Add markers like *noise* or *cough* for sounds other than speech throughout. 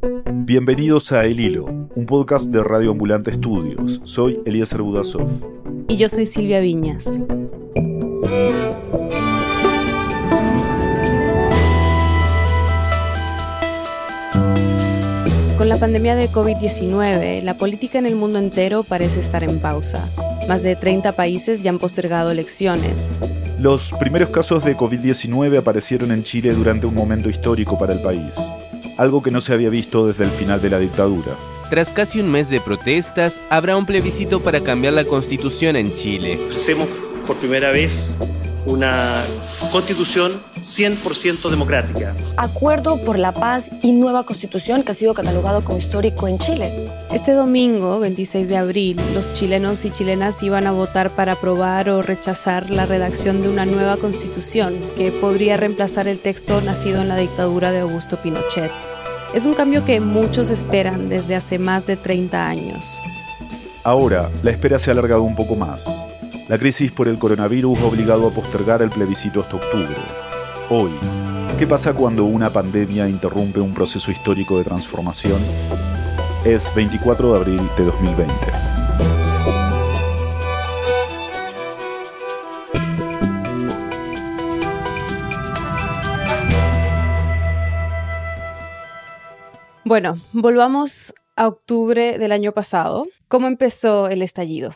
Bienvenidos a El Hilo, un podcast de Radio Ambulante Estudios. Soy Eliezer Budasov. Y yo soy Silvia Viñas. Con la pandemia de COVID-19, la política en el mundo entero parece estar en pausa. Más de 30 países ya han postergado elecciones. Los primeros casos de COVID-19 aparecieron en Chile durante un momento histórico para el país algo que no se había visto desde el final de la dictadura. Tras casi un mes de protestas, habrá un plebiscito para cambiar la constitución en Chile. Hacemos por primera vez una constitución 100% democrática. Acuerdo por la paz y nueva constitución que ha sido catalogado como histórico en Chile. Este domingo, 26 de abril, los chilenos y chilenas iban a votar para aprobar o rechazar la redacción de una nueva constitución que podría reemplazar el texto nacido en la dictadura de Augusto Pinochet. Es un cambio que muchos esperan desde hace más de 30 años. Ahora, la espera se ha alargado un poco más. La crisis por el coronavirus ha obligado a postergar el plebiscito hasta octubre. Hoy, ¿qué pasa cuando una pandemia interrumpe un proceso histórico de transformación? Es 24 de abril de 2020. Bueno, volvamos a octubre del año pasado. ¿Cómo empezó el estallido?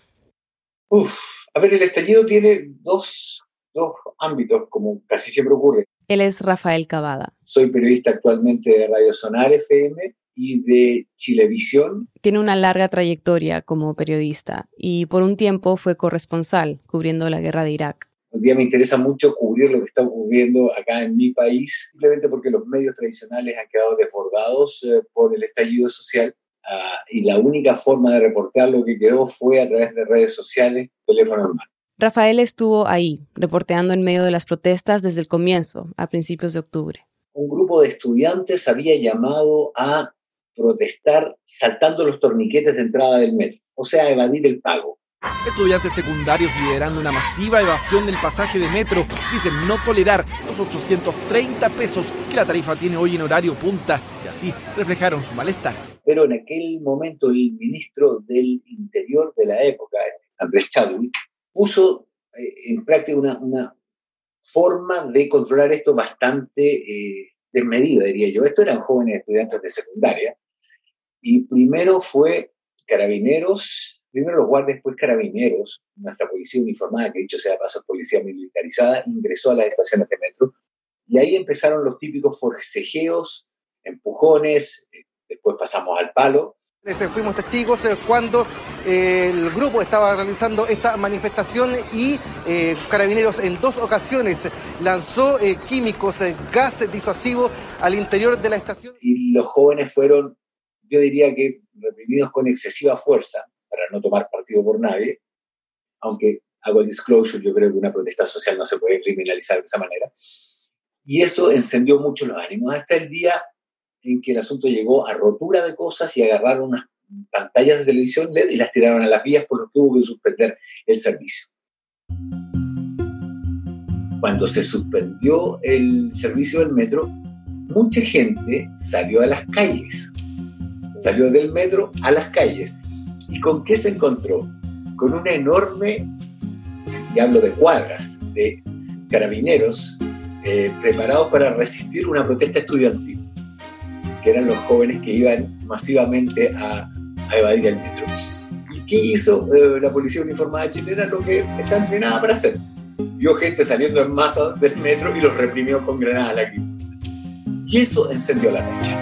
Uf, a ver, el estallido tiene dos, dos ámbitos, como casi siempre ocurre. Él es Rafael Cavada. Soy periodista actualmente de Radio Sonar FM y de Chilevisión. Tiene una larga trayectoria como periodista y por un tiempo fue corresponsal cubriendo la guerra de Irak. Hoy día me interesa mucho cubrir lo que está ocurriendo acá en mi país, simplemente porque los medios tradicionales han quedado desbordados eh, por el estallido social Ah, y la única forma de reportar lo que quedó fue a través de redes sociales, teléfono normal. Rafael estuvo ahí, reporteando en medio de las protestas desde el comienzo, a principios de octubre. Un grupo de estudiantes había llamado a protestar saltando los torniquetes de entrada del metro, o sea, evadir el pago. Estudiantes secundarios liderando una masiva evasión del pasaje de metro dicen no tolerar los 830 pesos que la tarifa tiene hoy en horario punta y así reflejaron su malestar. Pero en aquel momento el ministro del Interior de la época, Andrés Chadwick, puso eh, en práctica una, forma de controlar esto bastante eh, desmedida, diría yo. Esto eran jóvenes estudiantes de secundaria. Y primero fue carabineros primero los guardias, después carabineros, nuestra policía uniformada, que dicho sea paso policía militarizada, ingresó a las estaciones de metro y ahí empezaron los típicos forcejeos, empujones, eh, después pasamos al palo. Fuimos testigos cuando eh, el grupo estaba realizando esta manifestación y eh, Carabineros en dos ocasiones lanzó químicos, gas disuasivo al interior de la estación. Y los jóvenes fueron, yo diría que reprimidos con excesiva fuerza para no tomar partido por nadie, aunque hago el disclosure, yo creo que una protesta social no se puede criminalizar de esa manera. Y eso encendió mucho los ánimos hasta el día en que el asunto llegó a rotura de cosas y agarraron unas pantallas de televisión LED y las tiraron a las vías por lo que hubo que suspender el servicio. Cuando se suspendió el servicio del metro, mucha gente salió a las calles, salió del metro a las calles. ¿Y con qué se encontró? Con una enorme, y hablo de cuadras, de carabineros eh, preparados para resistir una protesta estudiantil, que eran los jóvenes que iban masivamente a, evadir el metro. ¿Y qué hizo eh, la policía uniformada chilena? Lo que está entrenada para hacer. Vio gente saliendo en masa del metro y los reprimió con granadas lacrimógenas. Y eso encendió la noche.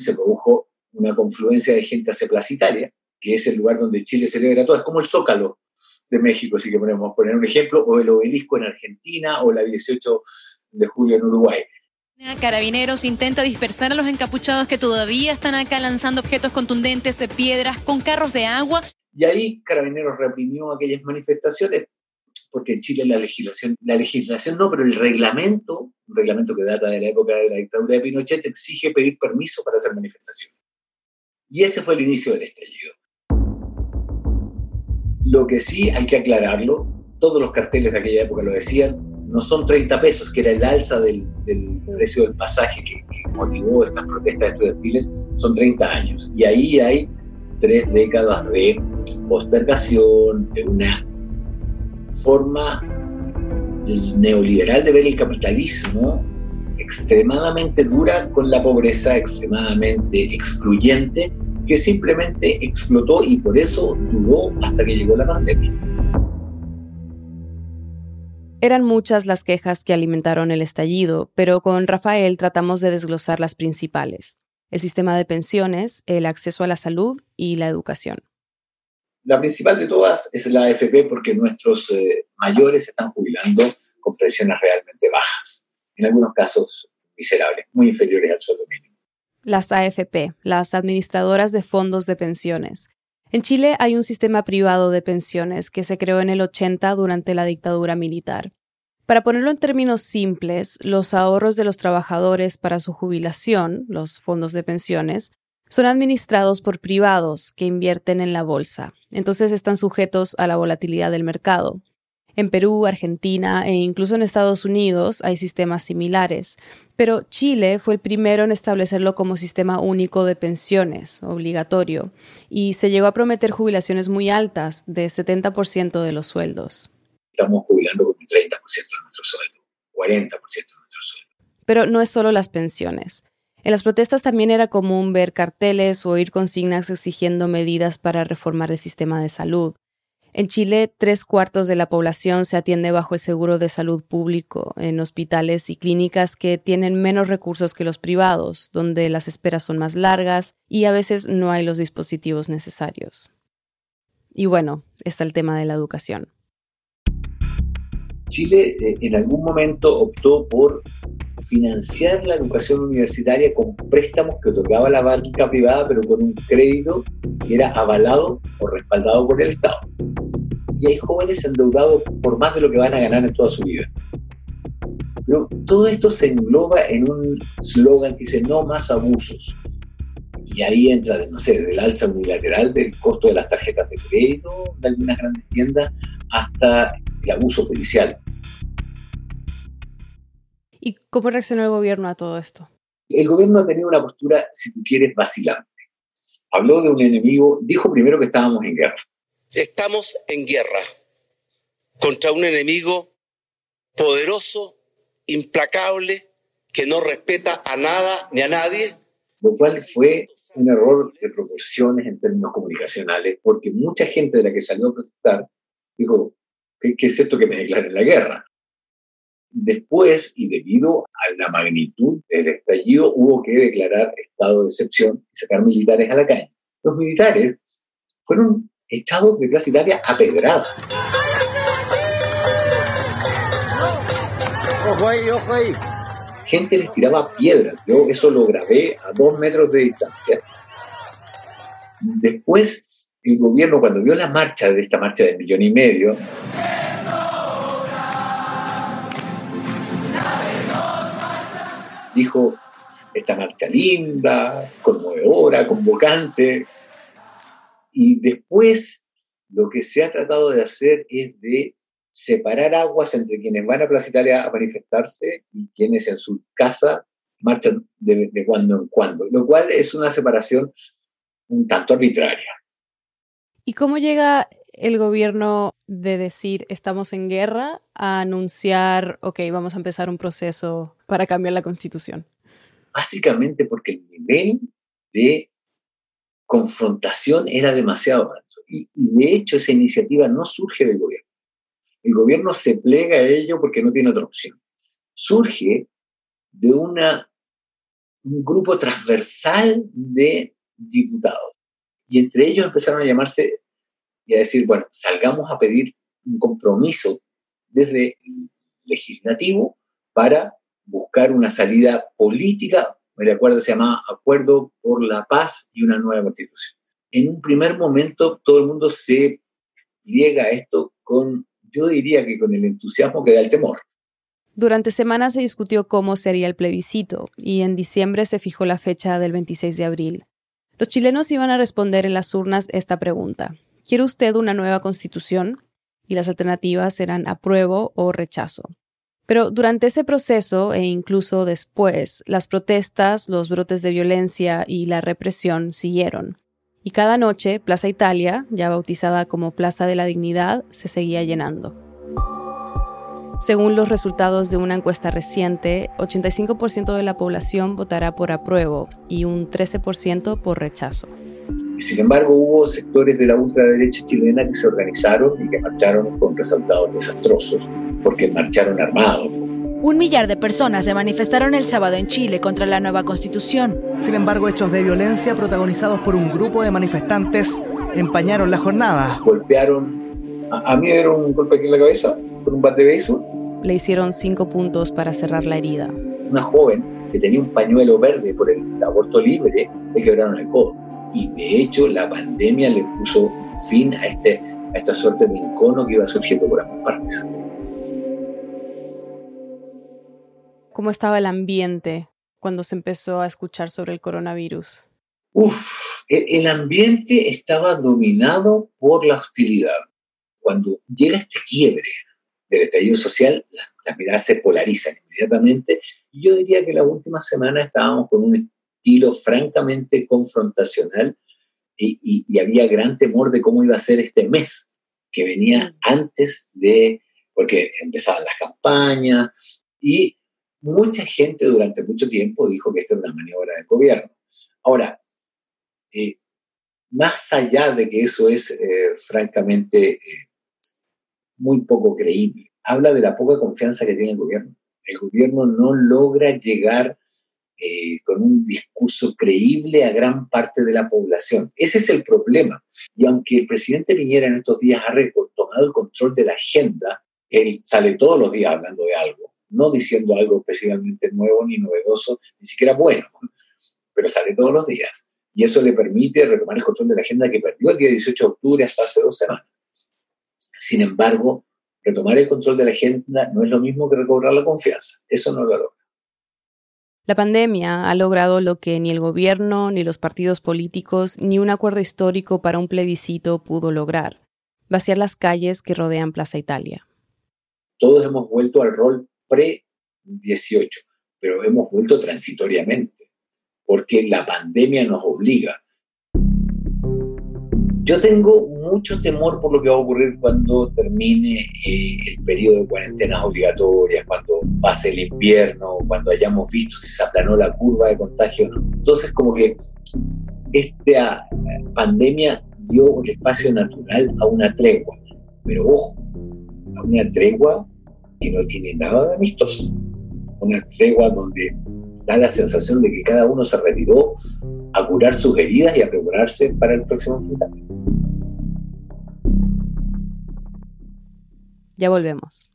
se produjo una confluencia de gente hacia Plaza Italia, que es el lugar donde Chile celebra todo, es como el Zócalo de México, si que ponemos poner un ejemplo, o el obelisco en Argentina, o la 18 de julio en Uruguay. Carabineros intenta dispersar a los encapuchados que todavía están acá lanzando objetos contundentes, piedras, con carros de agua. Y ahí Carabineros reprimió aquellas manifestaciones, porque en Chile la legislación, la legislación no, pero el reglamento, un reglamento que data de la época de la dictadura de Pinochet, exige pedir permiso para hacer manifestación. Y ese fue el inicio del estallido. Lo que sí hay que aclararlo, todos los carteles de aquella época lo decían, no son 30 pesos, que era el alza del, precio del pasaje que, que, motivó estas protestas estudiantiles, son 30 años. Y ahí hay tres décadas de postergación, de una forma neoliberal de ver el capitalismo extremadamente dura con la pobreza, extremadamente excluyente, que simplemente explotó y por eso duró hasta que llegó la pandemia. Eran muchas las quejas que alimentaron el estallido, pero con Rafael tratamos de desglosar las principales. El sistema de pensiones, el acceso a la salud y la educación. La principal de todas es la AFP porque nuestros eh, mayores están jubilando con pensiones realmente bajas, en algunos casos miserables, muy inferiores al sueldo mínimo. Las AFP, las administradoras de fondos de pensiones. En Chile hay un sistema privado de pensiones que se creó en el 80 durante la dictadura militar. Para ponerlo en términos simples, los ahorros de los trabajadores para su jubilación, los fondos de pensiones, son administrados por privados que invierten en la bolsa, entonces están sujetos a la volatilidad del mercado. En Perú, Argentina e incluso en Estados Unidos hay sistemas similares, pero Chile fue el primero en establecerlo como sistema único de pensiones, obligatorio, y se llegó a prometer jubilaciones muy altas, de 70% de los sueldos. Estamos jubilando con un 30% de nuestro sueldo, 40% de nuestro sueldo. Pero no es solo las pensiones. En las protestas también era común ver carteles o oír consignas exigiendo medidas para reformar el sistema de salud. En Chile, tres cuartos de la población se atiende bajo el seguro de salud público en hospitales y clínicas que tienen menos recursos que los privados, donde las esperas son más largas y a veces no hay los dispositivos necesarios. Y bueno, está el tema de la educación. Chile eh, en algún momento optó por financiar la educación universitaria con préstamos que otorgaba la banca privada, pero con un crédito que era avalado o respaldado por el Estado. Y hay jóvenes endeudados por más de lo que van a ganar en toda su vida. Pero todo esto se engloba en un slogan que dice no más abusos. Y ahí entra, no sé, desde el alza unilateral del costo de las tarjetas de crédito de algunas grandes tiendas hasta el abuso policial. ¿Y cómo reaccionó el gobierno a todo esto? El gobierno ha tenido una postura, si tú quieres, vacilante. Habló de un enemigo, dijo primero que estábamos en guerra. Estamos en guerra contra un enemigo poderoso, implacable, que no respeta a nada ni a nadie. Lo cual fue un error de proporciones en términos comunicacionales, porque mucha gente de la que salió a protestar dijo, ¿qué, es esto que me declaren la guerra? Después, y debido a la magnitud del estallido, hubo que declarar estado de excepción y sacar militares a la calle. Los militares fueron echados de Plaza Italia a pedrada. Ojo ahí, ojo ahí. Gente les tiraba piedras. Yo eso lo grabé a dos metros de distancia. Después, el gobierno, cuando vio la marcha de esta marcha de millón y medio, dijo, esta marcha linda, conmovedora, convocante. Y después lo que se ha tratado de hacer es de separar aguas entre quienes van a Plaza Italia a manifestarse y quienes en su casa marchan de, de cuando en cuando, lo cual es una separación un tanto arbitraria. ¿Y cómo llega el gobierno de decir estamos en guerra a anunciar, ok, vamos a empezar un proceso para cambiar la constitución? Básicamente porque el nivel de confrontación era demasiado alto. Y, de hecho esa iniciativa no surge del gobierno. El gobierno se plega a ello porque no tiene otra opción. Surge de una, un grupo transversal de diputados. Y entre ellos empezaron a llamarse y a decir, bueno, salgamos a pedir un compromiso desde el legislativo para buscar una salida política, el acuerdo se llamaba Acuerdo por la Paz y una nueva constitución. En un primer momento todo el mundo se llega a esto con, yo diría que con el entusiasmo que da el temor. Durante semanas se discutió cómo sería el plebiscito y en diciembre se fijó la fecha del 26 de abril. Los chilenos iban a responder en las urnas esta pregunta. ¿Quiere usted una nueva constitución? Y las alternativas eran apruebo o rechazo. Pero durante ese proceso e incluso después, las protestas, los brotes de violencia y la represión siguieron. Y cada noche, Plaza Italia, ya bautizada como Plaza de la Dignidad, se seguía llenando. Según los resultados de una encuesta reciente, 85% de la población votará por apruebo y un 13% por rechazo. Sin embargo, hubo sectores de la ultraderecha chilena que se organizaron y que marcharon con resultados desastrosos, porque marcharon armados. Un millar de personas se manifestaron el sábado en Chile contra la nueva constitución. Sin embargo, hechos de violencia protagonizados por un grupo de manifestantes empañaron la jornada. Golpearon, a, mí me dieron un golpe aquí en la cabeza con un bate de beso. Le hicieron cinco puntos para cerrar la herida. Una joven que tenía un pañuelo verde por el aborto libre, le quebraron el codo y de hecho la pandemia le puso fin a, este, a esta suerte de encono que iba surgiendo por ambas partes. ¿Cómo estaba el ambiente cuando se empezó a escuchar sobre el coronavirus? Uf, el, ambiente estaba dominado por la hostilidad. Cuando llega este quiebre del estallido social, las, las miradas se polarizan inmediatamente. Y yo diría que la última semana estábamos con un estilo francamente confrontacional y, había gran temor de cómo iba a ser este mes que venía antes de, porque empezaban las campañas y mucha gente durante mucho tiempo dijo que esta era una maniobra de gobierno. Ahora, eh, más allá de que eso es eh, francamente eh, muy poco creíble, habla de la poca confianza que tiene el gobierno. El gobierno no logra llegar eh, con un discurso creíble a gran parte de la población. Ese es el problema. Y aunque el presidente Piñera en estos días ha tomado el control de la agenda, él sale todos los días hablando de algo, no diciendo algo especialmente nuevo ni novedoso, ni siquiera bueno, *laughs* pero sale todos los días. Y eso le permite retomar el control de la agenda que perdió el día 18 de octubre hasta hace dos semanas. Sin embargo, retomar el control de la agenda no es lo mismo que recobrar la confianza. Eso no lo logra. La pandemia ha logrado lo que ni el gobierno, ni los partidos políticos, ni un acuerdo histórico para un plebiscito pudo lograr, vaciar las calles que rodean Plaza Italia. Todos hemos vuelto al rol pre-18, pero hemos vuelto transitoriamente, porque la pandemia nos obliga. Yo tengo mucho temor por lo que va a ocurrir cuando termine eh, el periodo de cuarentenas obligatorias, cuando pase el invierno, cuando hayamos visto si se aplanó la curva de contagio. Entonces, como que esta pandemia dio un espacio natural a una tregua, pero ojo, a una tregua que no tiene nada de amistosa, una tregua donde da la sensación de que cada uno se retiró a curar sus heridas y a prepararse para el próximo enfrentamiento. Ya volvemos.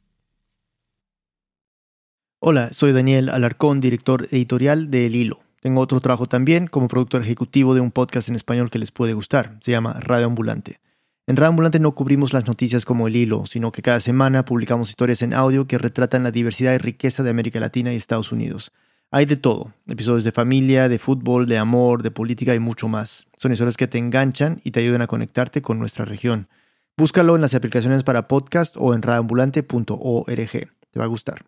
Hola, soy Daniel Alarcón, director editorial de El Hilo. Tengo otro trabajo también como productor ejecutivo de un podcast en español que les puede gustar. Se llama Radio Ambulante. En Radio Ambulante no cubrimos las noticias como el hilo, sino que cada semana publicamos historias en audio que retratan la diversidad y riqueza de América Latina y Estados Unidos. Hay de todo, episodios de familia, de fútbol, de amor, de política y mucho más. Son historias que te enganchan y te ayudan a conectarte con nuestra región. Búscalo en las aplicaciones para podcast o en radioambulante.org. Te va a gustar.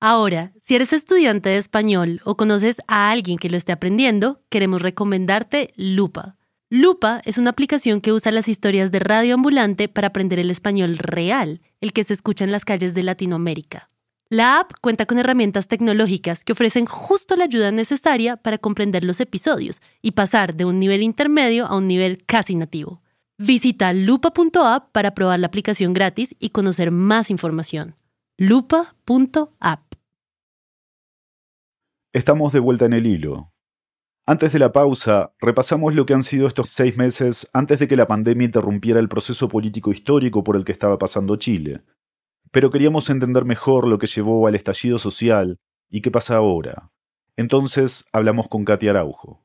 Ahora, si eres estudiante de español o conoces a alguien que lo esté aprendiendo, queremos recomendarte Lupa. Lupa es una aplicación que usa las historias de Radio Ambulante para aprender el español real, el que se escucha en las calles de Latinoamérica. La app cuenta con herramientas tecnológicas que ofrecen justo la ayuda necesaria para comprender los episodios y pasar de un nivel intermedio a un nivel casi nativo. Visita lupa.app para probar la aplicación gratis y conocer más información. lupa.app. Estamos de vuelta en el hilo. Antes de la pausa, repasamos lo que han sido estos seis meses antes de que la pandemia interrumpiera el proceso político histórico por el que estaba pasando Chile. Pero queríamos entender mejor lo que llevó al estallido social y qué pasa ahora. Entonces hablamos con Katia Araujo.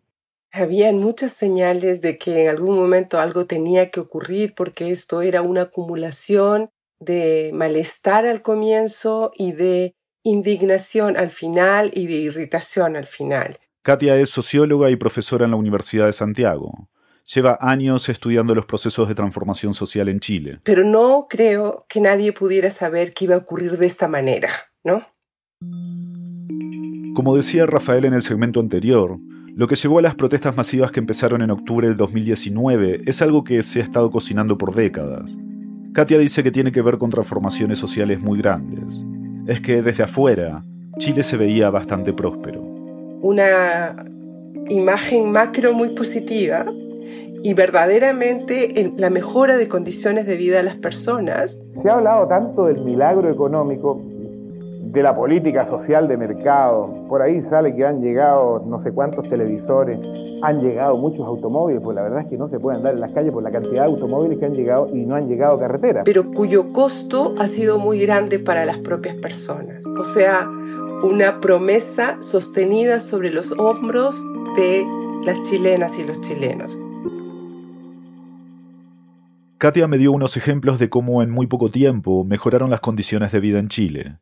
Habían muchas señales de que en algún momento algo tenía que ocurrir porque esto era una acumulación de malestar al comienzo y de indignación al final y de irritación al final. Katia es socióloga y profesora en la Universidad de Santiago. Lleva años estudiando los procesos de transformación social en Chile. Pero no creo que nadie pudiera saber que iba a ocurrir de esta manera, ¿no? Como decía Rafael en el segmento anterior, lo que llevó a las protestas masivas que empezaron en octubre del 2019 es algo que se ha estado cocinando por décadas. Katia dice que tiene que ver con transformaciones sociales muy grandes. Es que desde afuera, Chile se veía bastante próspero. Una imagen macro muy positiva y verdaderamente en la mejora de condiciones de vida de las personas. Se ha hablado tanto del milagro económico, de la política social de mercado. Por ahí sale que han llegado no sé cuántos televisores, han llegado muchos automóviles, pues la verdad es que no se puede andar en las calles por la cantidad de automóviles que han llegado y no han llegado a carretera. Pero cuyo costo ha sido muy grande para las propias personas. O sea, una promesa sostenida sobre los hombros de las chilenas y los chilenos. Katia me dio unos ejemplos de cómo en muy poco tiempo mejoraron las condiciones de vida en Chile.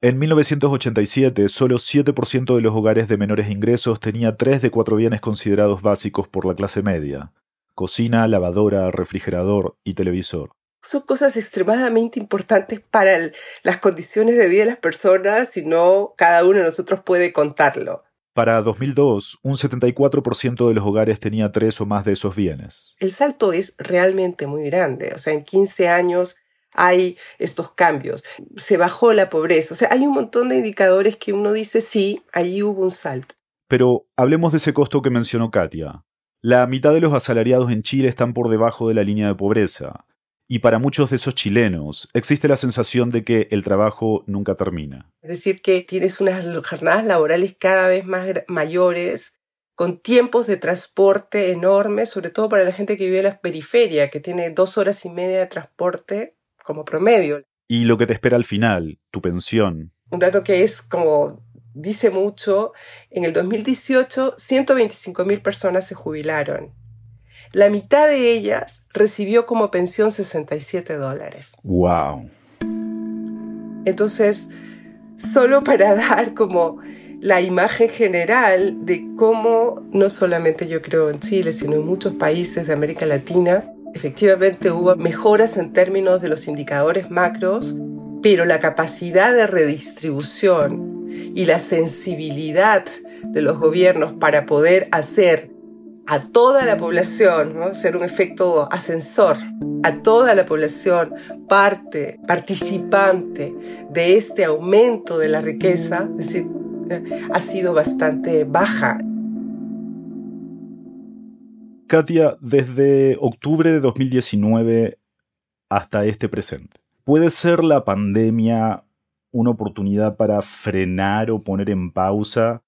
En 1987, solo 7% de los hogares de menores ingresos tenía tres de cuatro bienes considerados básicos por la clase media. Cocina, lavadora, refrigerador y televisor. Son cosas extremadamente importantes para las condiciones de vida de las personas y no cada uno de nosotros puede contarlo. Para 2002, un 74% de los hogares tenía tres o más de esos bienes. El salto es realmente muy grande. O sea, en 15 años hay estos cambios. Se bajó la pobreza. O sea, hay un montón de indicadores que uno dice, sí, allí hubo un salto. Pero hablemos de ese costo que mencionó Katia. La mitad de los asalariados en Chile están por debajo de la línea de pobreza. Y para muchos de esos chilenos existe la sensación de que el trabajo nunca termina. Es decir, que tienes unas jornadas laborales cada vez más mayores, con tiempos de transporte enormes, sobre todo para la gente que vive en la periferia, que tiene dos horas y media de transporte como promedio. Y lo que te espera al final, tu pensión. Un dato que es como dice mucho, en el 2018 125 mil personas se jubilaron. La mitad de ellas recibió como pensión 67 dólares. ¡Wow! Entonces, solo para *laughs* dar como la imagen general de cómo, no solamente yo creo en Chile, sino en muchos países de América Latina, Efectivamente hubo mejoras en términos de los indicadores macros, pero la capacidad de redistribución y la sensibilidad de los gobiernos para poder hacer a toda la población, ¿no? ser un efecto ascensor, a toda la población parte, participante de este aumento de la riqueza, es decir, ha sido bastante baja. Katia, desde octubre de 2019 hasta este presente, ¿puede ser la pandemia una oportunidad para frenar o poner en pausa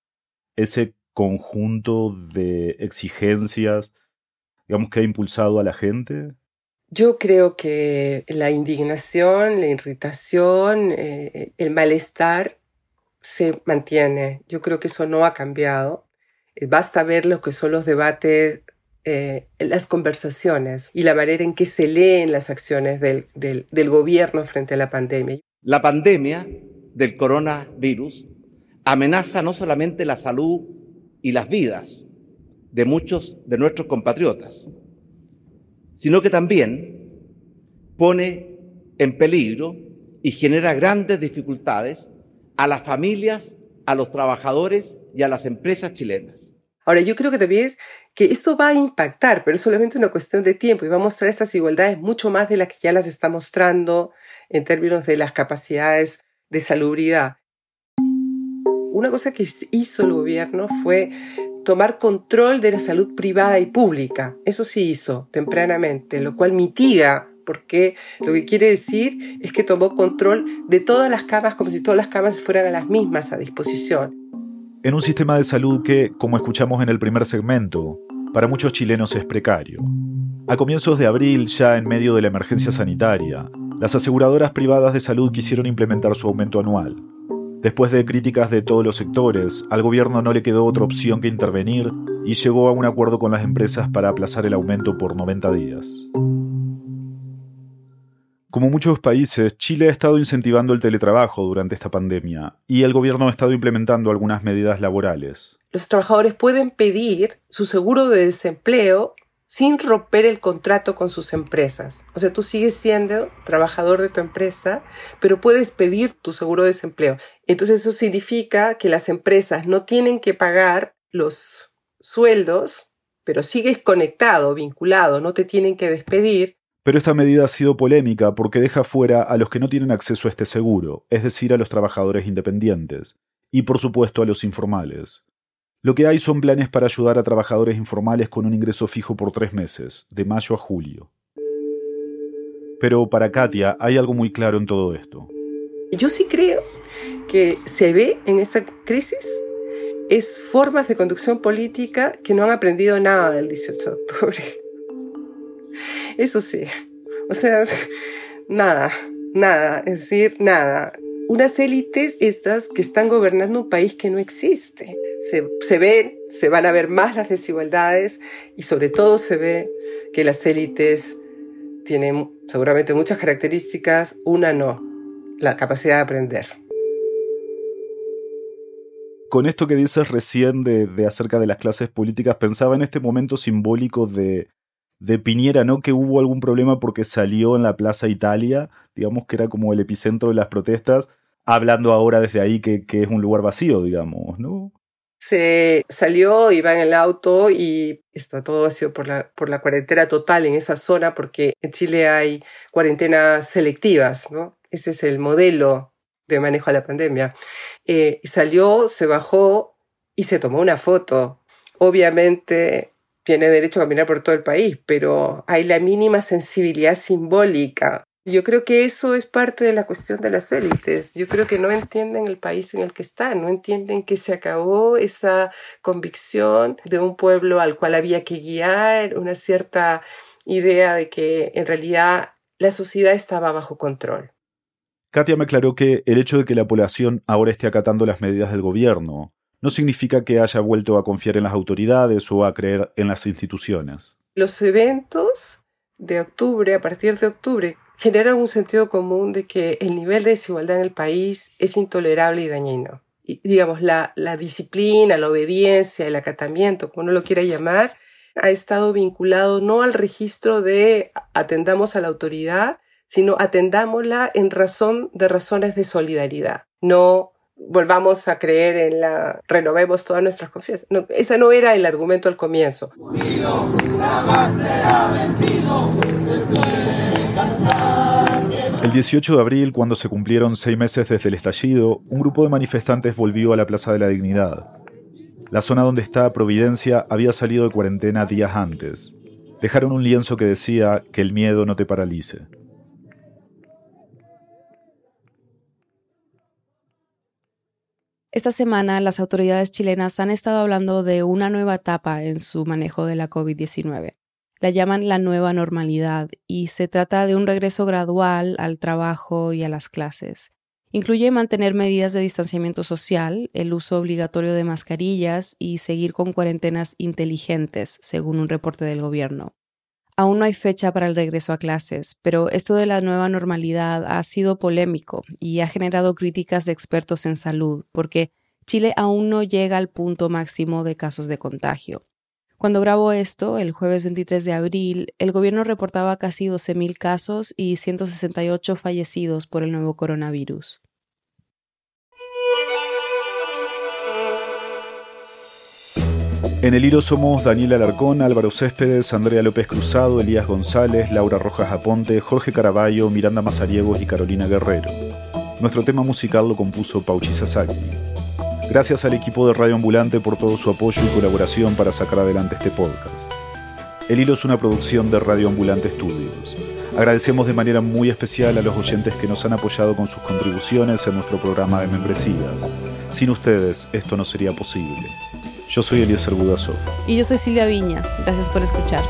ese conjunto de exigencias, digamos, que ha impulsado a la gente? Yo creo que la indignación, la irritación, eh, el malestar se mantiene. Yo creo que eso no ha cambiado. Basta ver lo que son los debates eh, las conversaciones y la manera en que se leen las acciones del, del gobierno frente a la pandemia. La pandemia del coronavirus amenaza no solamente la salud y las vidas de muchos de nuestros compatriotas, sino que también pone en peligro y genera grandes dificultades a las familias, a los trabajadores y a las empresas chilenas. Ahora, yo creo que también es que esto va a impactar, pero es solamente una cuestión de tiempo y va a mostrar estas igualdades mucho más de las que ya las está mostrando en términos de las capacidades de salubridad. Una cosa que hizo el gobierno fue tomar control de la salud privada y pública. Eso sí hizo tempranamente, lo cual mitiga, porque lo que quiere decir es que tomó control de todas las camas como si todas las camas fueran a las mismas a disposición en un sistema de salud que, como escuchamos en el primer segmento, para muchos chilenos es precario. A comienzos de abril, ya en medio de la emergencia sanitaria, las aseguradoras privadas de salud quisieron implementar su aumento anual. Después de críticas de todos los sectores, al gobierno no le quedó otra opción que intervenir y llegó a un acuerdo con las empresas para aplazar el aumento por 90 días. Como muchos países, Chile ha estado incentivando el teletrabajo durante esta pandemia y el gobierno ha estado implementando algunas medidas laborales. Los trabajadores pueden pedir su seguro de desempleo sin romper el contrato con sus empresas. O sea, tú sigues siendo trabajador de tu empresa, pero puedes pedir tu seguro de desempleo. Entonces eso significa que las empresas no tienen que pagar los sueldos, pero sigues conectado, vinculado, no te tienen que despedir. Pero esta medida ha sido polémica porque deja fuera a los que no tienen acceso a este seguro, es decir, a los trabajadores independientes, y por supuesto a los informales. Lo que hay son planes para ayudar a trabajadores informales con un ingreso fijo por tres meses, de mayo a julio. Pero para Katia hay algo muy claro en todo esto. Yo sí creo que se ve en esta crisis es formas de conducción política que no han aprendido nada del 18 de octubre. Eso sí. O sea, *laughs* nada, nada, es decir, nada unas élites estas que están gobernando un país que no existe. Se, se, ven, se van a ver más las desigualdades y sobre todo se ve que las élites tienen seguramente muchas características, una no, la capacidad de aprender. Con esto que dices recién de, de acerca de las clases políticas, pensaba en este momento simbólico de, de Piñera, ¿no? Que hubo algún problema porque salió en la Plaza Italia, digamos que era como el epicentro de las protestas, hablando ahora desde ahí que, que es un lugar vacío, digamos, ¿no? Se salió, iba en el auto y está todo vacío por la, por la cuarentena total en esa zona, porque en Chile hay cuarentenas selectivas, ¿no? Ese es el modelo de manejo a la pandemia. Eh, salió, se bajó y se tomó una foto. Obviamente tiene derecho a caminar por todo el país, pero hay la mínima sensibilidad simbólica. Yo creo que eso es parte de la cuestión de las élites. Yo creo que no entienden el país en el que están, no entienden que se acabó esa convicción de un pueblo al cual había que guiar, una cierta idea de que en realidad la sociedad estaba bajo control. Katia me aclaró que el hecho de que la población ahora esté acatando las medidas del gobierno no significa que haya vuelto a confiar en las autoridades o a creer en las instituciones. Los eventos de octubre, a partir de octubre, generan un sentido común de que el nivel de desigualdad en el país es intolerable y dañino. Y, digamos, la, disciplina, la obediencia, el acatamiento, como uno lo quiera llamar, ha estado vinculado no al registro de atendamos a la autoridad, sino atendámosla en razón de razones de solidaridad, no volvamos a creer en la, renovemos todas nuestras confianzas. No, ese no era el argumento al comienzo. El 18 de abril, cuando se cumplieron seis meses desde el estallido, un grupo de manifestantes volvió a la Plaza de la Dignidad. La zona donde está Providencia había salido de cuarentena días antes. Dejaron un lienzo que decía que el miedo no te paralice. Esta semana las autoridades chilenas han estado hablando de una nueva etapa en su manejo de la COVID-19. La llaman la nueva normalidad y se trata de un regreso gradual al trabajo y a las clases. Incluye mantener medidas de distanciamiento social, el uso obligatorio de mascarillas y seguir con cuarentenas inteligentes, según un reporte del gobierno. Aún no hay fecha para el regreso a clases, pero esto de la nueva normalidad ha sido polémico y ha generado críticas de expertos en salud, porque Chile aún no llega al punto máximo de casos de contagio. Cuando grabo esto, el jueves 23 de abril, el gobierno reportaba casi 12.000 casos y 168 fallecidos por el nuevo coronavirus. En el hilo somos Daniel Alarcón, Álvaro Céspedes, Andrea López Cruzado, Elías González, Laura Rojas Aponte, Jorge Caraballo, Miranda Mazariegos y Carolina Guerrero. Nuestro tema musical lo compuso Pauchi Sasaki. Gracias al equipo de Radio Ambulante por todo su apoyo y colaboración para sacar adelante este podcast. El hilo es una producción de Radio Ambulante Studios. Agradecemos de manera muy especial a los oyentes que nos han apoyado con sus contribuciones en nuestro programa de membresías. Sin ustedes, esto no sería posible. Yo soy Eliezer Budasov. Y yo soy Silvia Viñas. Gracias por escuchar.